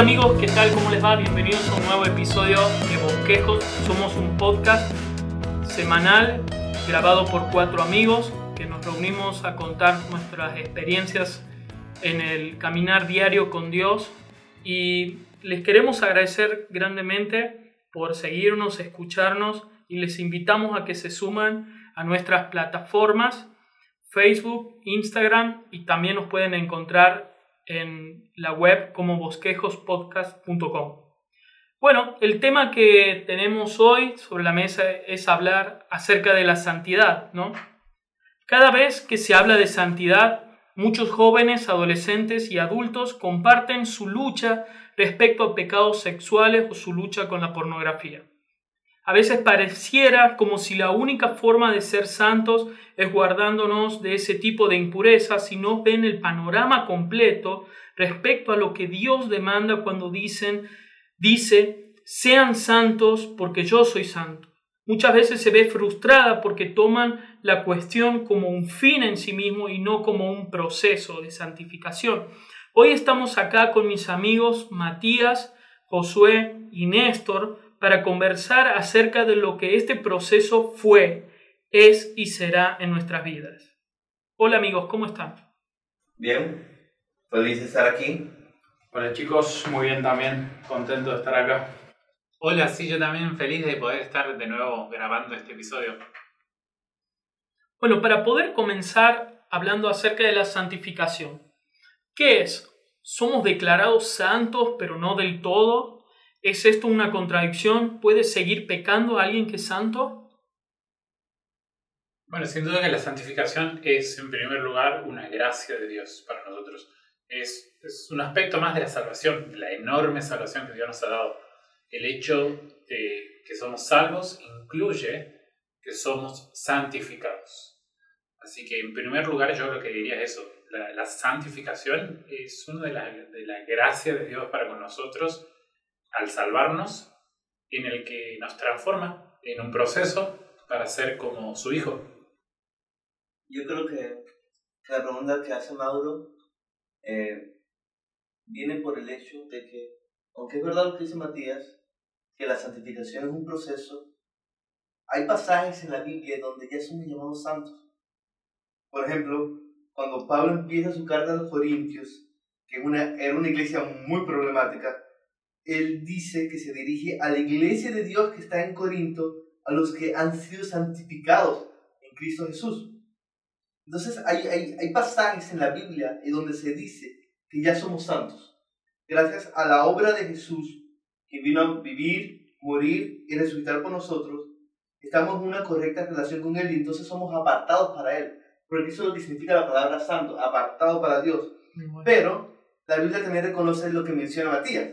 Hola amigos, ¿qué tal? ¿Cómo les va? Bienvenidos a un nuevo episodio de Bosquejos. Somos un podcast semanal grabado por cuatro amigos que nos reunimos a contar nuestras experiencias en el caminar diario con Dios y les queremos agradecer grandemente por seguirnos, escucharnos y les invitamos a que se suman a nuestras plataformas Facebook, Instagram y también nos pueden encontrar en la web como bosquejospodcast.com. Bueno, el tema que tenemos hoy sobre la mesa es hablar acerca de la santidad, ¿no? Cada vez que se habla de santidad, muchos jóvenes, adolescentes y adultos comparten su lucha respecto a pecados sexuales o su lucha con la pornografía. A veces pareciera como si la única forma de ser santos es guardándonos de ese tipo de impurezas si no ven el panorama completo respecto a lo que Dios demanda cuando dicen, dice, sean santos porque yo soy santo. Muchas veces se ve frustrada porque toman la cuestión como un fin en sí mismo y no como un proceso de santificación. Hoy estamos acá con mis amigos Matías, Josué y Néstor para conversar acerca de lo que este proceso fue, es y será en nuestras vidas. Hola amigos, ¿cómo están? Bien, feliz de estar aquí. Hola chicos, muy bien también, contento de estar acá. Hola, sí, yo también feliz de poder estar de nuevo grabando este episodio. Bueno, para poder comenzar hablando acerca de la santificación, ¿qué es? ¿Somos declarados santos pero no del todo? ¿Es esto una contradicción? ¿Puede seguir pecando alguien que es santo? Bueno, sin duda que la santificación es en primer lugar una gracia de Dios para nosotros. Es, es un aspecto más de la salvación, la enorme salvación que Dios nos ha dado. El hecho de que somos salvos incluye que somos santificados. Así que en primer lugar yo lo que diría es eso, la, santificación es una de las de la gracias de Dios para con nosotros al salvarnos, en el que nos transforma en un proceso para ser como su Hijo. Yo creo que la pregunta que hace Mauro eh, viene por el hecho de que, aunque es verdad lo que dice Matías, que la santificación es un proceso, hay pasajes en la Biblia donde ya somos llamados santos. Por ejemplo, cuando Pablo empieza su carta a los Corintios, que una, era una iglesia muy problemática, él dice que se dirige a la iglesia de Dios que está en Corinto, a los que han sido santificados en Cristo Jesús. Entonces hay, hay, hay pasajes en la Biblia en donde se dice que ya somos santos, gracias a la obra de Jesús, que vino a vivir, morir y resucitar por nosotros, estamos en una correcta relación con Él y entonces somos apartados para Él. Porque eso es lo que significa la palabra santo, apartado para Dios. Pero la Biblia también reconoce lo que menciona Matías,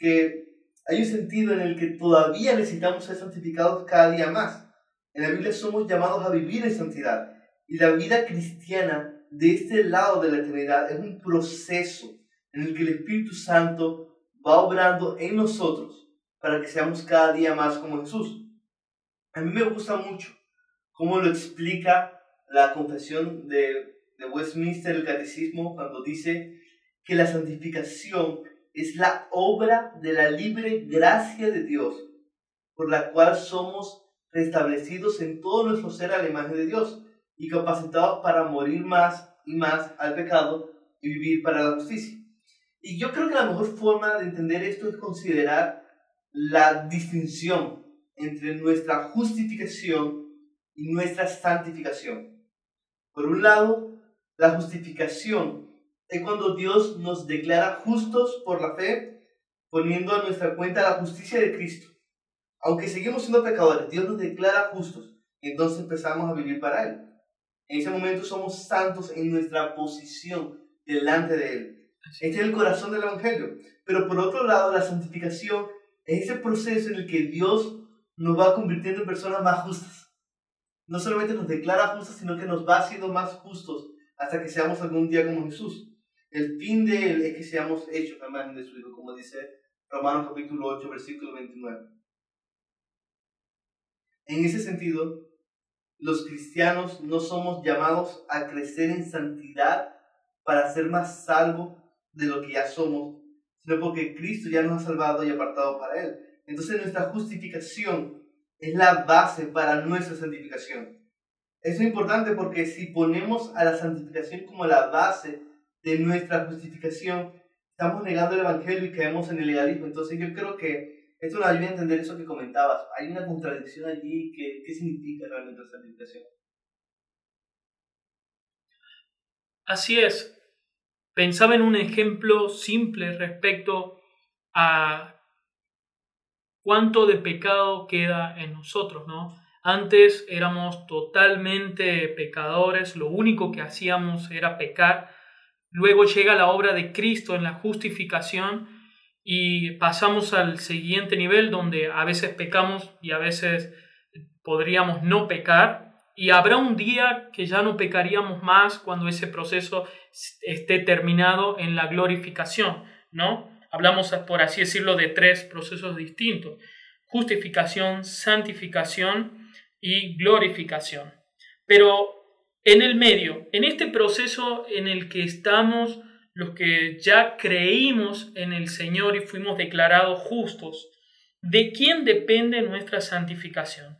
que hay un sentido en el que todavía necesitamos ser santificados cada día más. En la Biblia somos llamados a vivir en santidad. Y la vida cristiana de este lado de la eternidad es un proceso en el que el Espíritu Santo va obrando en nosotros para que seamos cada día más como Jesús. A mí me gusta mucho cómo lo explica la confesión de, de Westminster, el catecismo, cuando dice que la santificación es la obra de la libre gracia de Dios, por la cual somos restablecidos en todo nuestro ser a la imagen de Dios y capacitados para morir más y más al pecado y vivir para la justicia. Y yo creo que la mejor forma de entender esto es considerar la distinción entre nuestra justificación y nuestra santificación. Por un lado, la justificación es cuando Dios nos declara justos por la fe, poniendo a nuestra cuenta la justicia de Cristo. Aunque seguimos siendo pecadores, Dios nos declara justos y entonces empezamos a vivir para Él. En ese momento somos santos en nuestra posición delante de Él. Este es el corazón del Evangelio. Pero por otro lado, la santificación es ese proceso en el que Dios nos va convirtiendo en personas más justas. No solamente nos declara justos, sino que nos va haciendo más justos hasta que seamos algún día como Jesús. El fin de Él es que seamos hechos a imagen de su Hijo, como dice Romanos capítulo 8, versículo 29. En ese sentido, los cristianos no somos llamados a crecer en santidad para ser más salvos de lo que ya somos, sino porque Cristo ya nos ha salvado y apartado para Él. Entonces nuestra justificación es la base para nuestra santificación. Eso es importante porque si ponemos a la santificación como la base de nuestra justificación, estamos negando el Evangelio y caemos en el legalismo. Entonces yo creo que esto nos ayuda a entender eso que comentabas. Hay una contradicción allí. Que, ¿Qué significa realmente la santificación? Así es. Pensaba en un ejemplo simple respecto a cuánto de pecado queda en nosotros, ¿no? Antes éramos totalmente pecadores, lo único que hacíamos era pecar. Luego llega la obra de Cristo en la justificación y pasamos al siguiente nivel donde a veces pecamos y a veces podríamos no pecar. Y habrá un día que ya no pecaríamos más cuando ese proceso esté terminado en la glorificación, ¿no? Hablamos, por así decirlo, de tres procesos distintos. Justificación, santificación y glorificación. Pero en el medio, en este proceso en el que estamos los que ya creímos en el Señor y fuimos declarados justos, ¿de quién depende nuestra santificación?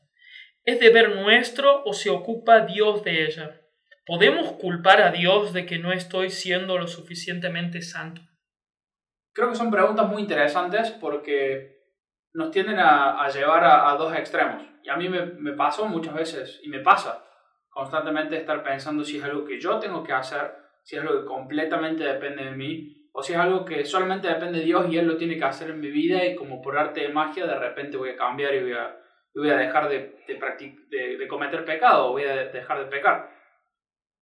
¿Es deber nuestro o se ocupa Dios de ella? ¿Podemos culpar a Dios de que no estoy siendo lo suficientemente santo? Creo que son preguntas muy interesantes porque nos tienden a, llevar a, dos extremos. Y a mí me, me pasó muchas veces, y me pasa constantemente estar pensando si es algo que yo tengo que hacer, si es algo que completamente depende de mí, o si es algo que solamente depende de Dios y Él lo tiene que hacer en mi vida y como por arte de magia de repente voy a cambiar y voy a, voy a dejar de, de, de, cometer pecado, voy a dejar de pecar.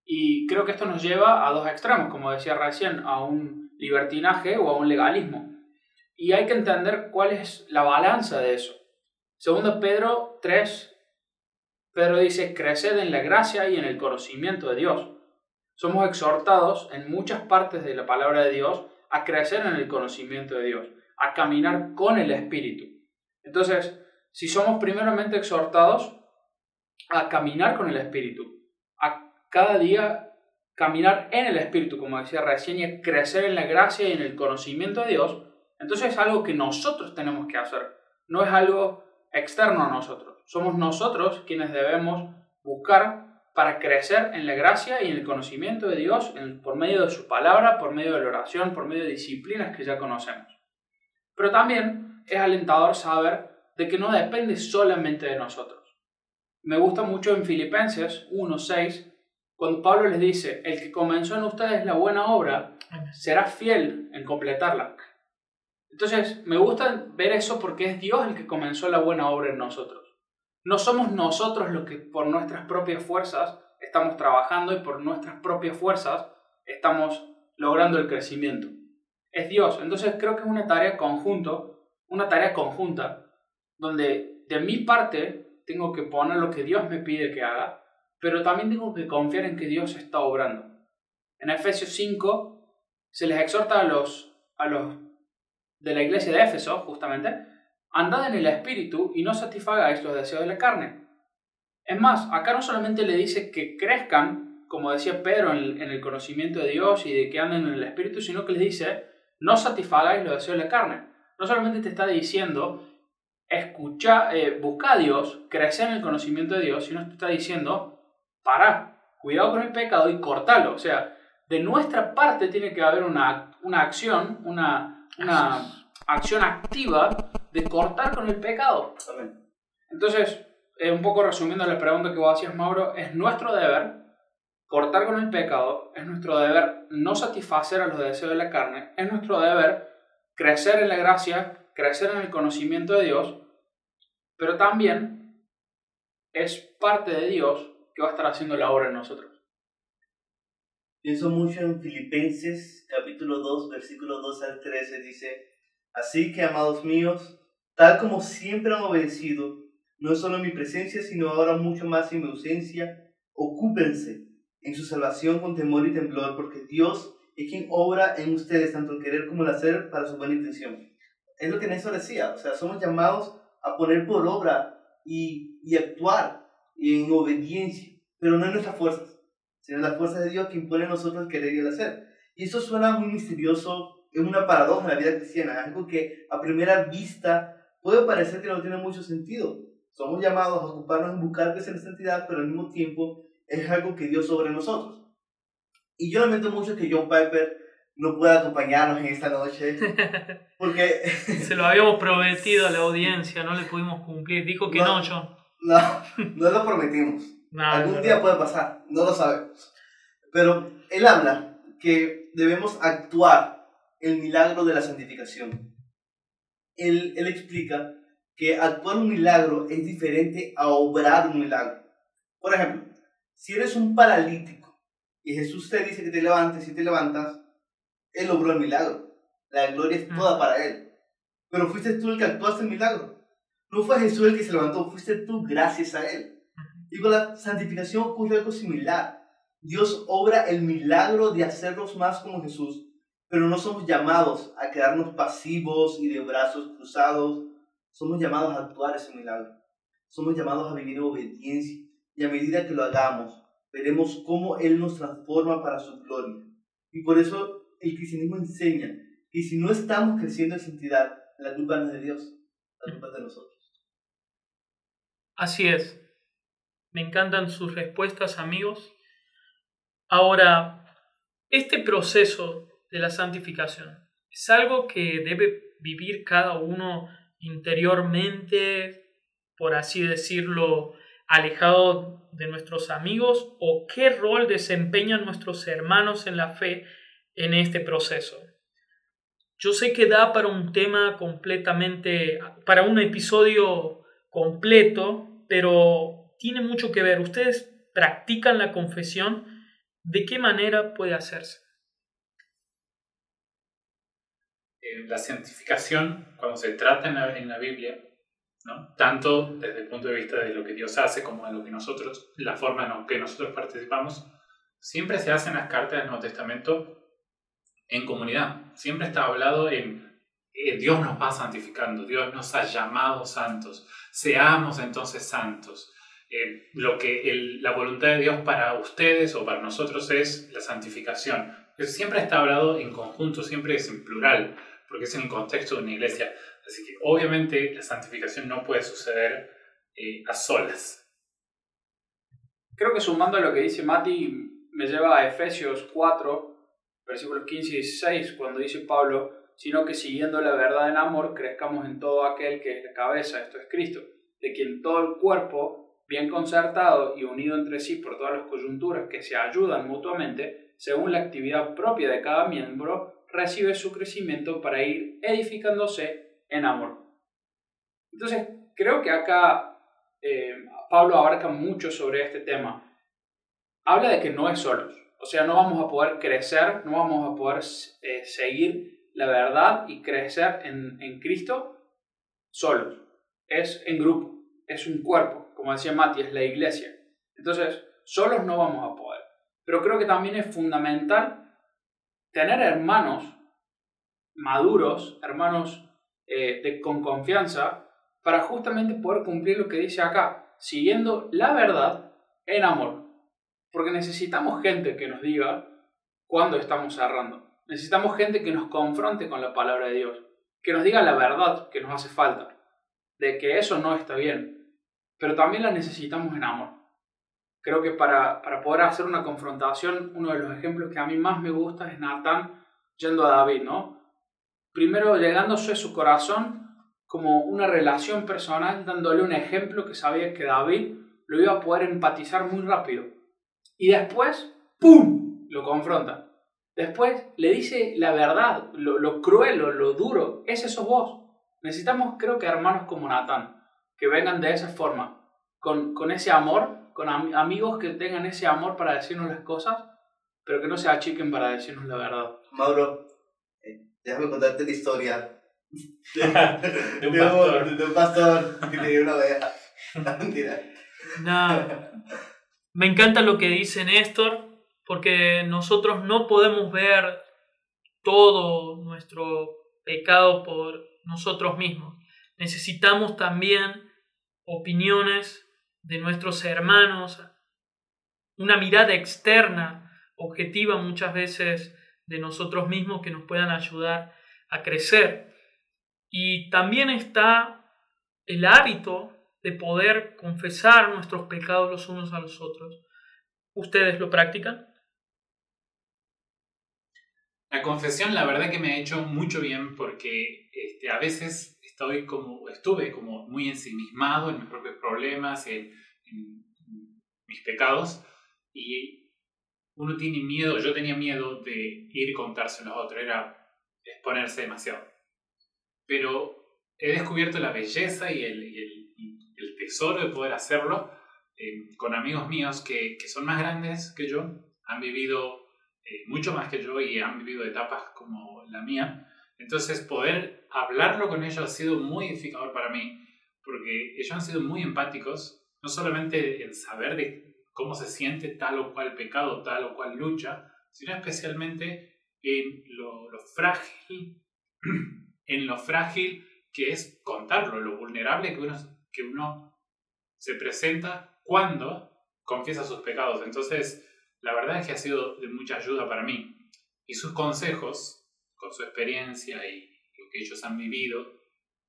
Y creo que esto nos lleva a dos extremos, como decía recién, a un libertinaje o a un legalismo. Y hay que entender cuál es la balanza de eso. Segundo Pedro 3, Pedro dice, creced en la gracia y en el conocimiento de Dios. Somos exhortados en muchas partes de la palabra de Dios a crecer en el conocimiento de Dios, a caminar con el Espíritu. Entonces, si somos primeramente exhortados a caminar con el Espíritu, a cada día caminar en el Espíritu, como decía recién, y a crecer en la gracia y en el conocimiento de Dios, entonces es algo que nosotros tenemos que hacer, no es algo externo a nosotros. Somos nosotros quienes debemos buscar para crecer en la gracia y en el conocimiento de Dios por medio de su palabra, por medio de la oración, por medio de disciplinas que ya conocemos. Pero también es alentador saber de que no depende solamente de nosotros. Me gusta mucho en Filipenses 1.6 cuando Pablo les dice, el que comenzó en ustedes la buena obra será fiel en completarla. Entonces, me gusta ver eso porque es Dios el que comenzó la buena obra en nosotros. No somos nosotros los que por nuestras propias fuerzas estamos trabajando y por nuestras propias fuerzas estamos logrando el crecimiento. Es Dios. Entonces creo que es una tarea conjunto, una tarea conjunta, donde de mi parte tengo que poner lo que Dios me pide que haga, pero también tengo que confiar en que Dios está obrando. En Efesios 5 se les exhorta a los, a los de la iglesia de Éfeso, justamente, andad en el espíritu y no satisfagáis los deseos de la carne. Es más, acá no solamente le dice que crezcan, como decía Pedro, en el, conocimiento de Dios y de que anden en el espíritu, sino que les dice, no satisfagáis los deseos de la carne. No solamente te está diciendo, escucha, eh, busca a Dios, crece en el conocimiento de Dios, sino te está diciendo, para, cuidado con el pecado y cortalo. O sea, de nuestra parte tiene que haber una, una acción, una, una acción activa de cortar con el pecado. Entonces, eh, un poco resumiendo la pregunta que vos hacías, Mauro, es nuestro deber cortar con el pecado, es nuestro deber no satisfacer a los deseos de la carne, es nuestro deber crecer en la gracia, crecer en el conocimiento de Dios, pero también es parte de Dios que va a estar haciendo la obra en nosotros. Pienso mucho en Filipenses capítulo 2, versículo 2 al 13, dice, Así que, amados míos, tal como siempre han obedecido, no solo en mi presencia, sino ahora mucho más en mi ausencia, ocúpense en su salvación con temor y temblor, porque Dios es quien obra en ustedes tanto el querer como el hacer para su buena intención. Es lo que Néstor decía, o sea, somos llamados a poner por obra y, y actuar en obediencia, pero no en nuestras fuerzas, sino en las fuerzas de Dios que impone a nosotros el querer y el hacer. Y eso suena muy misterioso es una paradoja en la vida cristiana, algo que a primera vista puede parecer que no tiene mucho sentido. Somos llamados a ocuparnos en buscar que sea santidad, pero al mismo tiempo es algo que Dios sobre nosotros. Y yo lamento mucho que John Piper no pueda acompañarnos en esta noche, porque... Se lo habíamos prometido a la audiencia, no le pudimos cumplir. Dijo que no, John. No, no lo prometimos. Algún día puede pasar, no lo sabemos. Pero él habla que debemos actuar el milagro de la santificación. Él, él explica que actuar un milagro es diferente a obrar un milagro. Por ejemplo, si eres un paralítico y Jesús te dice que te levantes y te levantas, Él obró el milagro. La gloria es toda para Él. Pero fuiste tú el que actuaste el milagro. No fue Jesús el que se levantó, fuiste tú gracias a Él. Y con la santificación ocurre algo similar. Dios obra el milagro de hacernos más como Jesús, pero no somos llamados a quedarnos pasivos y de brazos cruzados somos llamados a actuar ese milagro. Somos llamados a vivir en obediencia. Y a medida que lo hagamos, veremos cómo Él nos transforma para su gloria. Y por eso el cristianismo enseña que si no estamos creciendo en santidad, la culpa no es de Dios, la culpa es de nosotros. Así es. Me encantan sus respuestas, amigos. Ahora, este proceso de la santificación es algo que debe vivir cada uno interiormente, por así decirlo, alejado de nuestros amigos o qué rol desempeñan nuestros hermanos en la fe en este proceso. Yo sé que da para un tema completamente, para un episodio completo, pero tiene mucho que ver. Ustedes practican la confesión, ¿de qué manera puede hacerse? Eh, la santificación, cuando se trata en la, Biblia, tanto desde el punto de vista de lo que Dios hace como de lo que nosotros, la forma en que nosotros participamos, siempre se hace en las cartas del Nuevo Testamento en comunidad. Siempre está hablado en Dios nos va santificando, Dios nos ha llamado santos, seamos entonces santos. Eh, lo que la voluntad de Dios para ustedes o para nosotros es la santificación. Siempre está hablado en conjunto, siempre es en plural porque es en el contexto de una iglesia. Así que obviamente la santificación no puede suceder eh, a solas. Creo que sumando a lo que dice Mati, me lleva a Efesios 4, versículos 15 y 16, cuando dice Pablo, sino que siguiendo la verdad en amor, crezcamos en todo aquel que es la cabeza, esto es Cristo, de quien todo el cuerpo, bien concertado y unido entre sí por todas las coyunturas que se ayudan mutuamente, según la actividad propia de cada miembro, recibe su crecimiento para ir edificándose en amor. Entonces, creo que acá eh, Pablo abarca mucho sobre este tema. Habla de que no es solos, o sea, no vamos a poder crecer, no vamos a poder eh, seguir la verdad y crecer en, en Cristo solos. Es en grupo, es un cuerpo, como decía Mati, es la iglesia. Entonces, solos no vamos a poder. Pero creo que también es fundamental tener hermanos maduros, hermanos eh, de, con confianza, para justamente poder cumplir lo que dice acá, siguiendo la verdad en amor. Porque necesitamos gente que nos diga cuándo estamos errando. Necesitamos gente que nos confronte con la palabra de Dios, que nos diga la verdad que nos hace falta, de que eso no está bien. Pero también la necesitamos en amor. Creo que para, para poder hacer una confrontación, uno de los ejemplos que a mí más me gusta es Natán yendo a David, ¿no? Primero llegándose a su corazón como una relación personal, dándole un ejemplo que sabía que David lo iba a poder empatizar muy rápido. Y después, ¡pum!, lo confronta. Después le dice la verdad, lo, lo cruel, lo, lo, duro, ese sos vos. Necesitamos, creo que, hermanos como Natán, que vengan de esa forma, con, con ese amor con amigos que tengan ese amor para decirnos las cosas, pero que no se achiquen para decirnos la verdad. Mauro, eh, déjame contarte la historia de, un pastor. De, un pastor que tenía una oveja. Mentira. Me encanta lo que dice Néstor, porque nosotros no podemos ver todo nuestro pecado por nosotros mismos. Necesitamos también opiniones de nuestros hermanos, una mirada externa, objetiva muchas veces de nosotros mismos que nos puedan ayudar a crecer. Y también está el hábito de poder confesar nuestros pecados los unos a los otros. ¿Ustedes lo practican? La confesión, la verdad que me ha hecho mucho bien porque este, a veces estoy como, estuve como muy ensimismado en mis propios problemas, en, en mis pecados, y uno tiene miedo, yo tenía miedo de ir y contárselo a otro, era exponerse demasiado. Pero he descubierto la belleza y el, el, tesoro de poder hacerlo eh, con amigos míos que, que, son más grandes que yo, han vivido eh, mucho más que yo y han vivido etapas como la mía. Entonces poder hablarlo con ellos ha sido muy edificador para mí, porque ellos han sido muy empáticos, no solamente en saber de cómo se siente tal o cual pecado, tal o cual lucha, sino especialmente en lo, lo frágil, en lo frágil que es contarlo, lo vulnerable que uno, que uno se presenta cuando confiesa sus pecados. Entonces, la verdad es que ha sido de mucha ayuda para mí. Y sus consejos, con su experiencia y que ellos han vivido,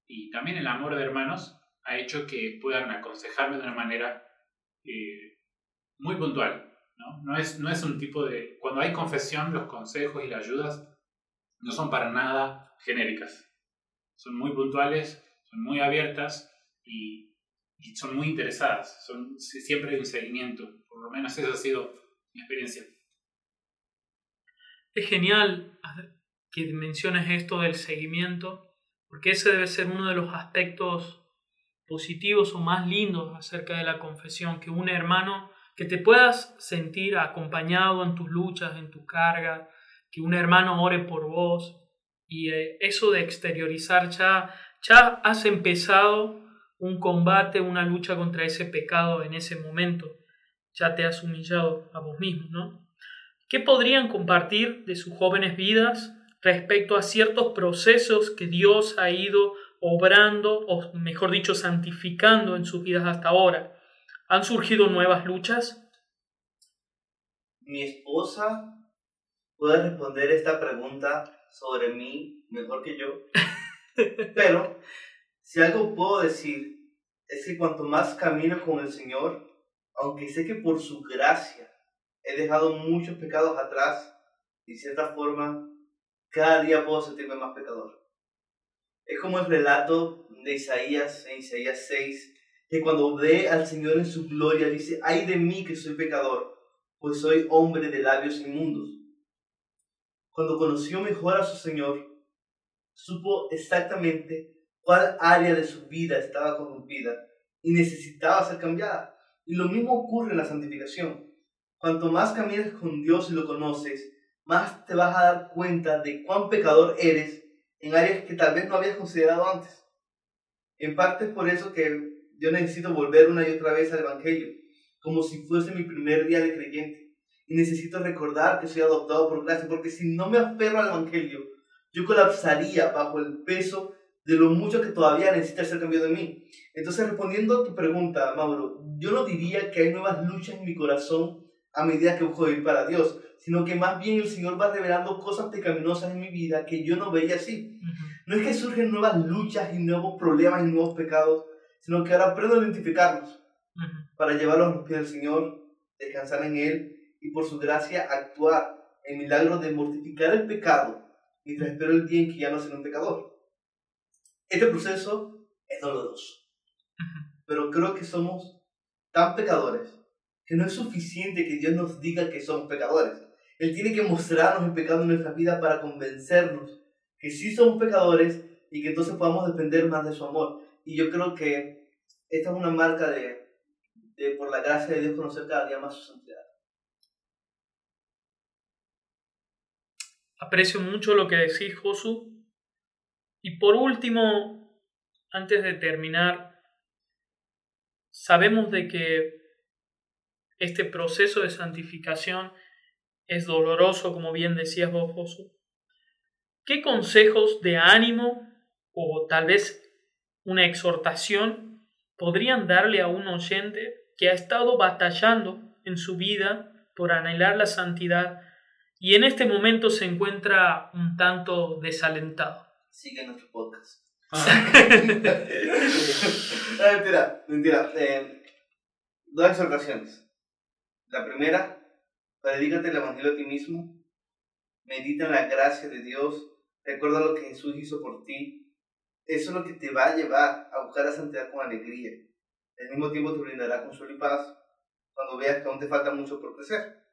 y también el amor de hermanos, ha hecho que puedan aconsejarme de una manera eh, muy puntual. ¿no? No, es, no es un tipo de... Cuando hay confesión, los consejos y las ayudas no son para nada genéricas. Son muy puntuales, son muy abiertas y, son muy interesadas. Son, siempre hay un seguimiento. Por lo menos eso ha sido mi experiencia. Es genial que menciones esto del seguimiento, porque ese debe ser uno de los aspectos positivos o más lindos acerca de la confesión, que un hermano, que te puedas sentir acompañado en tus luchas, en tu carga, que un hermano ore por vos, y eh, eso de exteriorizar ya, ya has empezado un combate, una lucha contra ese pecado en ese momento ya te has humillado a vos mismo, ¿no? ¿Qué podrían compartir de sus jóvenes vidas respecto a ciertos procesos que Dios ha ido obrando, o mejor dicho, santificando en sus vidas hasta ahora? ¿Han surgido nuevas luchas? Mi esposa puede responder esta pregunta sobre mí mejor que yo, pero si algo puedo decir es que cuanto más camino con el Señor, aunque sé que por su gracia he dejado muchos pecados atrás, de cierta forma, cada día puedo sentirme más pecador. Es como el relato de Isaías en Isaías 6, que cuando ve al Señor en su gloria dice, ay de mí que soy pecador, pues soy hombre de labios inmundos. Cuando conoció mejor a su Señor, supo exactamente cuál área de su vida estaba corrompida y necesitaba ser cambiada. Y lo mismo ocurre en la santificación. Cuanto más caminas con Dios y lo conoces, más te vas a dar cuenta de cuán pecador eres en áreas que tal vez no habías considerado antes. En parte es por eso que yo necesito volver una y otra vez al Evangelio, como si fuese mi primer día de creyente. Y necesito recordar que soy adoptado por gracia, porque si no me aferro al Evangelio, yo colapsaría bajo el peso de lo mucho que todavía necesita ser cambiado en mí. Entonces, respondiendo a tu pregunta, Mauro, yo no diría que hay nuevas luchas en mi corazón a medida que busco vivir para Dios, sino que más bien el Señor va revelando cosas pecaminosas en mi vida que yo no veía así. No es que surgen nuevas luchas y nuevos problemas y nuevos pecados, sino que ahora aprendo a identificarlos para llevarlos a los pies del Señor, descansar en Él y por su gracia actuar en milagros de mortificar el pecado mientras espero el día en que ya no seré un pecador. Este proceso es doloroso, pero creo que somos tan pecadores que no es suficiente que Dios nos diga que somos pecadores. Él tiene que mostrarnos el pecado en nuestra vida para convencernos que sí somos pecadores y que entonces podamos depender más de su amor. Y yo creo que esta es una marca de, de por la gracia de Dios, conocer cada día más su santidad. Aprecio mucho lo que decís, Josu, y por último, antes de terminar, sabemos de que este proceso de santificación es doloroso, como bien decías vos, Josu. ¿Qué consejos de ánimo o tal vez una exhortación podrían darle a un oyente que ha estado batallando en su vida por anhelar la santidad y en este momento se encuentra un tanto desalentado. Sigue nuestro podcast. Ah. no, mentira, mentira. Eh, dos exhortaciones. La primera, predícate el evangelio a ti mismo. Medita en la gracia de Dios. Recuerda lo que Jesús hizo por ti. Eso es lo que te va a llevar a buscar la santidad con alegría. Al mismo tiempo te brindará consuelo y paz cuando veas que aún te falta mucho por crecer.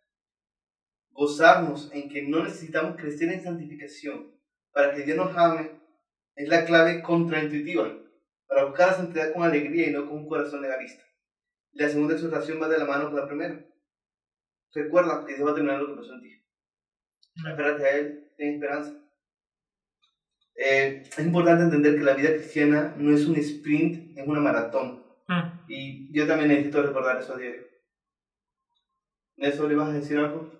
Gozarnos en que no necesitamos crecer en santificación para que Dios nos ame es la clave contraintuitiva para buscar la santidad con alegría y no con un corazón legalista. La segunda exhortación va de la mano con la primera. Recuerda que Dios va a terminar lo que pasó en ti. Espérate a Él, ten esperanza. Eh, es importante entender que la vida cristiana no es un sprint, es una maratón. Mm. Y yo también necesito recordar eso a diario. ¿Eso le vas a decir algo?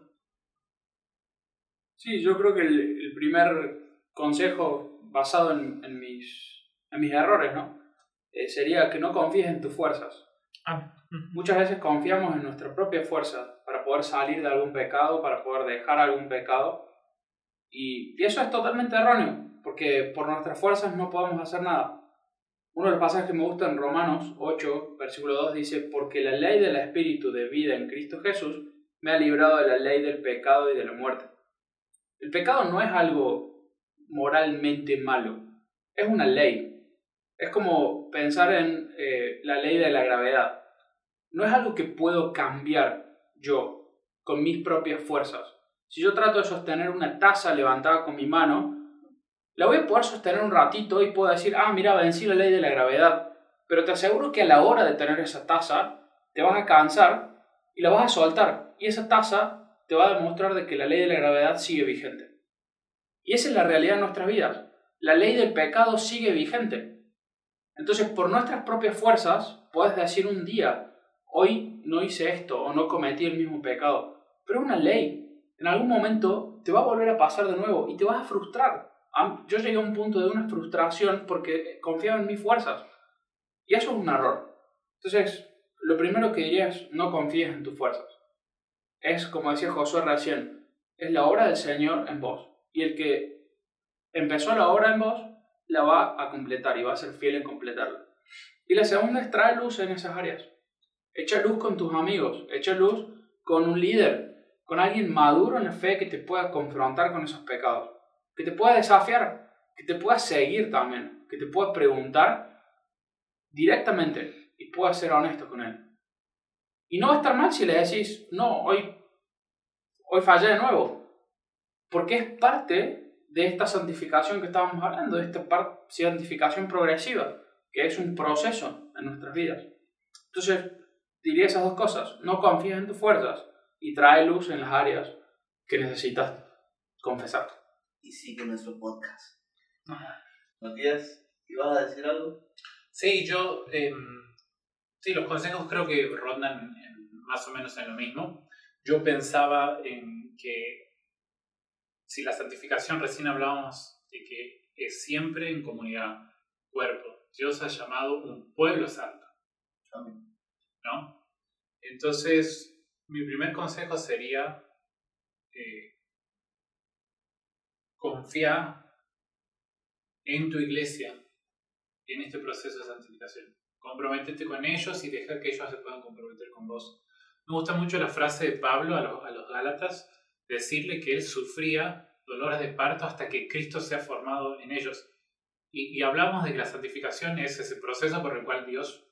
Sí, yo creo que el, el primer consejo basado en, en, mis, en mis errores, ¿no? Eh, sería que no confíes en tus fuerzas. Ah. Muchas veces confiamos en nuestra propia fuerza poder salir de algún pecado, para poder dejar algún pecado. Y, y eso es totalmente erróneo, porque por nuestras fuerzas no podemos hacer nada. Uno de los pasajes que me gusta en Romanos 8, versículo 2 dice, porque la ley del Espíritu de vida en Cristo Jesús me ha librado de la ley del pecado y de la muerte. El pecado no es algo moralmente malo, es una ley. Es como pensar en eh, la ley de la gravedad. No es algo que puedo cambiar yo con mis propias fuerzas. Si yo trato de sostener una taza levantada con mi mano, la voy a poder sostener un ratito y puedo decir, ah, mira, vencí la ley de la gravedad. Pero te aseguro que a la hora de tener esa taza, te vas a cansar y la vas a soltar. Y esa taza te va a demostrar de que la ley de la gravedad sigue vigente. Y esa es la realidad de nuestras vidas. La ley del pecado sigue vigente. Entonces, por nuestras propias fuerzas, puedes decir un día, hoy no hice esto o no cometí el mismo pecado. Pero es una ley. En algún momento te va a volver a pasar de nuevo y te vas a frustrar. Yo llegué a un punto de una frustración porque confiaba en mis fuerzas. Y eso es un error. Entonces, lo primero que diría es no confíes en tus fuerzas. Es, como decía Josué recién, es la obra del Señor en vos. Y el que empezó la obra en vos, la va a completar y va a ser fiel en completarla. Y la segunda es traer luz en esas áreas. Echa luz con tus amigos, echa luz con un líder, con alguien maduro en la fe que te pueda confrontar con esos pecados, que te pueda desafiar, que te pueda seguir también, que te pueda preguntar directamente y pueda ser honesto con él. Y no va a estar mal si le decís, no, hoy, hoy fallé de nuevo, porque es parte de esta santificación que estábamos hablando, de esta santificación progresiva, que es un proceso en nuestras vidas. Entonces, diría esas dos cosas, no confíes en tus fuerzas y trae luz en las áreas que necesitas confesar. Y sigue nuestro podcast. Matías, ¿ibas a decir algo? Sí, yo, eh, sí, los consejos creo que rondan en, más o menos en lo mismo. Yo pensaba en que si la santificación recién hablábamos de que es siempre en comunidad, cuerpo. Dios ha llamado un pueblo santo. ¿No? Entonces, mi primer consejo sería eh, confía en tu iglesia en este proceso de santificación. Comprométete con ellos y deja que ellos se puedan comprometer con vos. Me gusta mucho la frase de Pablo a los, a los Gálatas, decirle que él sufría dolores de parto hasta que Cristo se ha formado en ellos. Y, y, hablamos de que la santificación es ese proceso por el cual Dios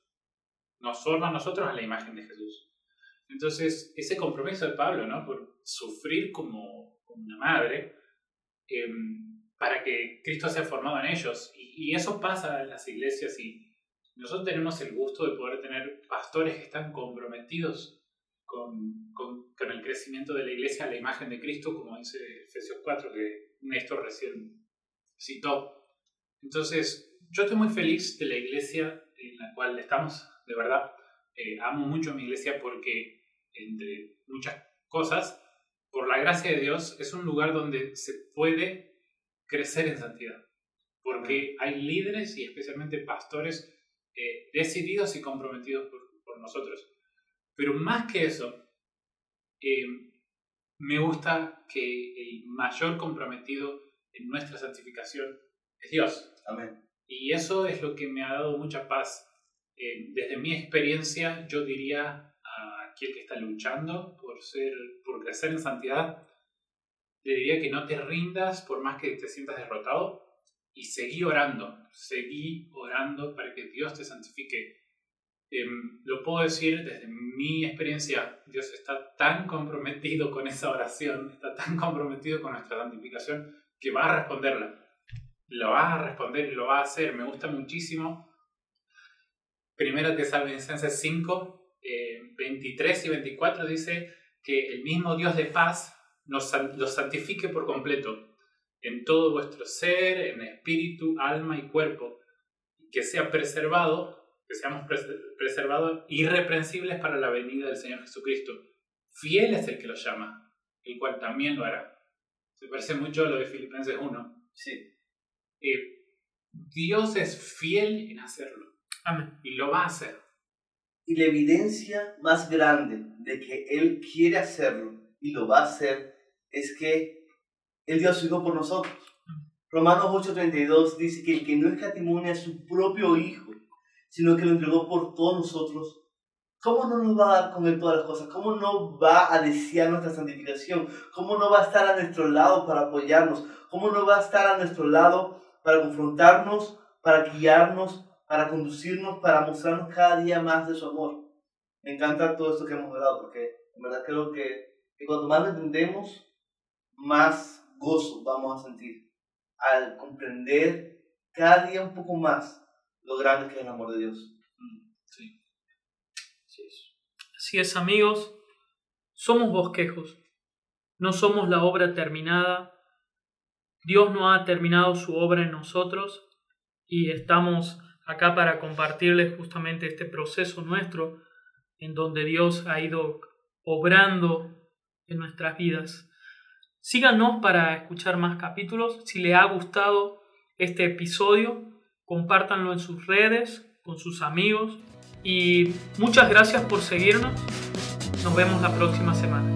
nos forma a nosotros a la imagen de Jesús. Entonces, ese compromiso de Pablo, ¿no? Por sufrir como, una madre, eh, para que Cristo sea formado en ellos. Y, y, eso pasa en las iglesias y nosotros tenemos el gusto de poder tener pastores que están comprometidos con, con, con, el crecimiento de la iglesia a la imagen de Cristo, como dice Efesios 4, que Néstor recién citó. Entonces, yo estoy muy feliz de la iglesia en la cual estamos, de verdad. Eh, amo mucho a mi iglesia porque, entre muchas cosas, por la gracia de Dios, es un lugar donde se puede crecer en santidad. Porque hay líderes y especialmente pastores eh, decididos y comprometidos por, por nosotros. Pero más que eso, eh, me gusta que el mayor comprometido en nuestra santificación es Dios. Amén. Y eso es lo que me ha dado mucha paz. Eh, desde mi experiencia, yo diría a aquel que está luchando por, ser, por crecer en santidad, le diría que no te rindas por más que te sientas derrotado y seguí orando, seguí orando para que Dios te santifique. Em, lo puedo decir desde mi experiencia, Dios está tan comprometido con esa oración, está tan comprometido con nuestra santificación, que va a responderla. Lo va a responder y lo va a hacer. Me gusta muchísimo. Primera Tesalonicenses 5, 23 y 24 dice que el mismo Dios de paz nos, los santifique por completo en todo vuestro ser, en espíritu, alma y cuerpo, que sea preservado, que seamos preservados irreprensibles para la venida del Señor Jesucristo. Fiel es el que lo llama, el cual también lo hará. Se parece mucho a lo de Filipenses 1. Sí. Eh, Dios es fiel en hacerlo. Amén. Y lo va a hacer. Y la evidencia más grande de que Él quiere hacerlo y lo va a hacer es que Él dio a su Hijo por nosotros. Romanos 8:32 dice que el que no escatimone a su propio Hijo, sino que lo entregó por todos nosotros, ¿cómo no nos va a dar con Él todas las cosas? ¿Cómo no va a desear nuestra santificación? ¿Cómo no va a estar a nuestro lado para apoyarnos? ¿Cómo no va a estar a nuestro lado para confrontarnos, para guiarnos, para conducirnos, para mostrarnos cada día más de su amor? Me encanta todo esto que hemos hablado porque en verdad creo que, que cuando más lo entendemos, más gozo vamos a sentir al comprender cada día un poco más lo grande que es el amor de Dios. Sí. Así es. Así es, amigos, somos bosquejos, no somos la obra terminada. Dios no ha terminado su obra en nosotros y estamos acá para compartirles justamente este proceso nuestro en donde Dios ha ido obrando en nuestras vidas. Síganos para escuchar más capítulos. Si les ha gustado este episodio, compártanlo en sus redes, con sus amigos. Y muchas gracias por seguirnos. Nos vemos la próxima semana.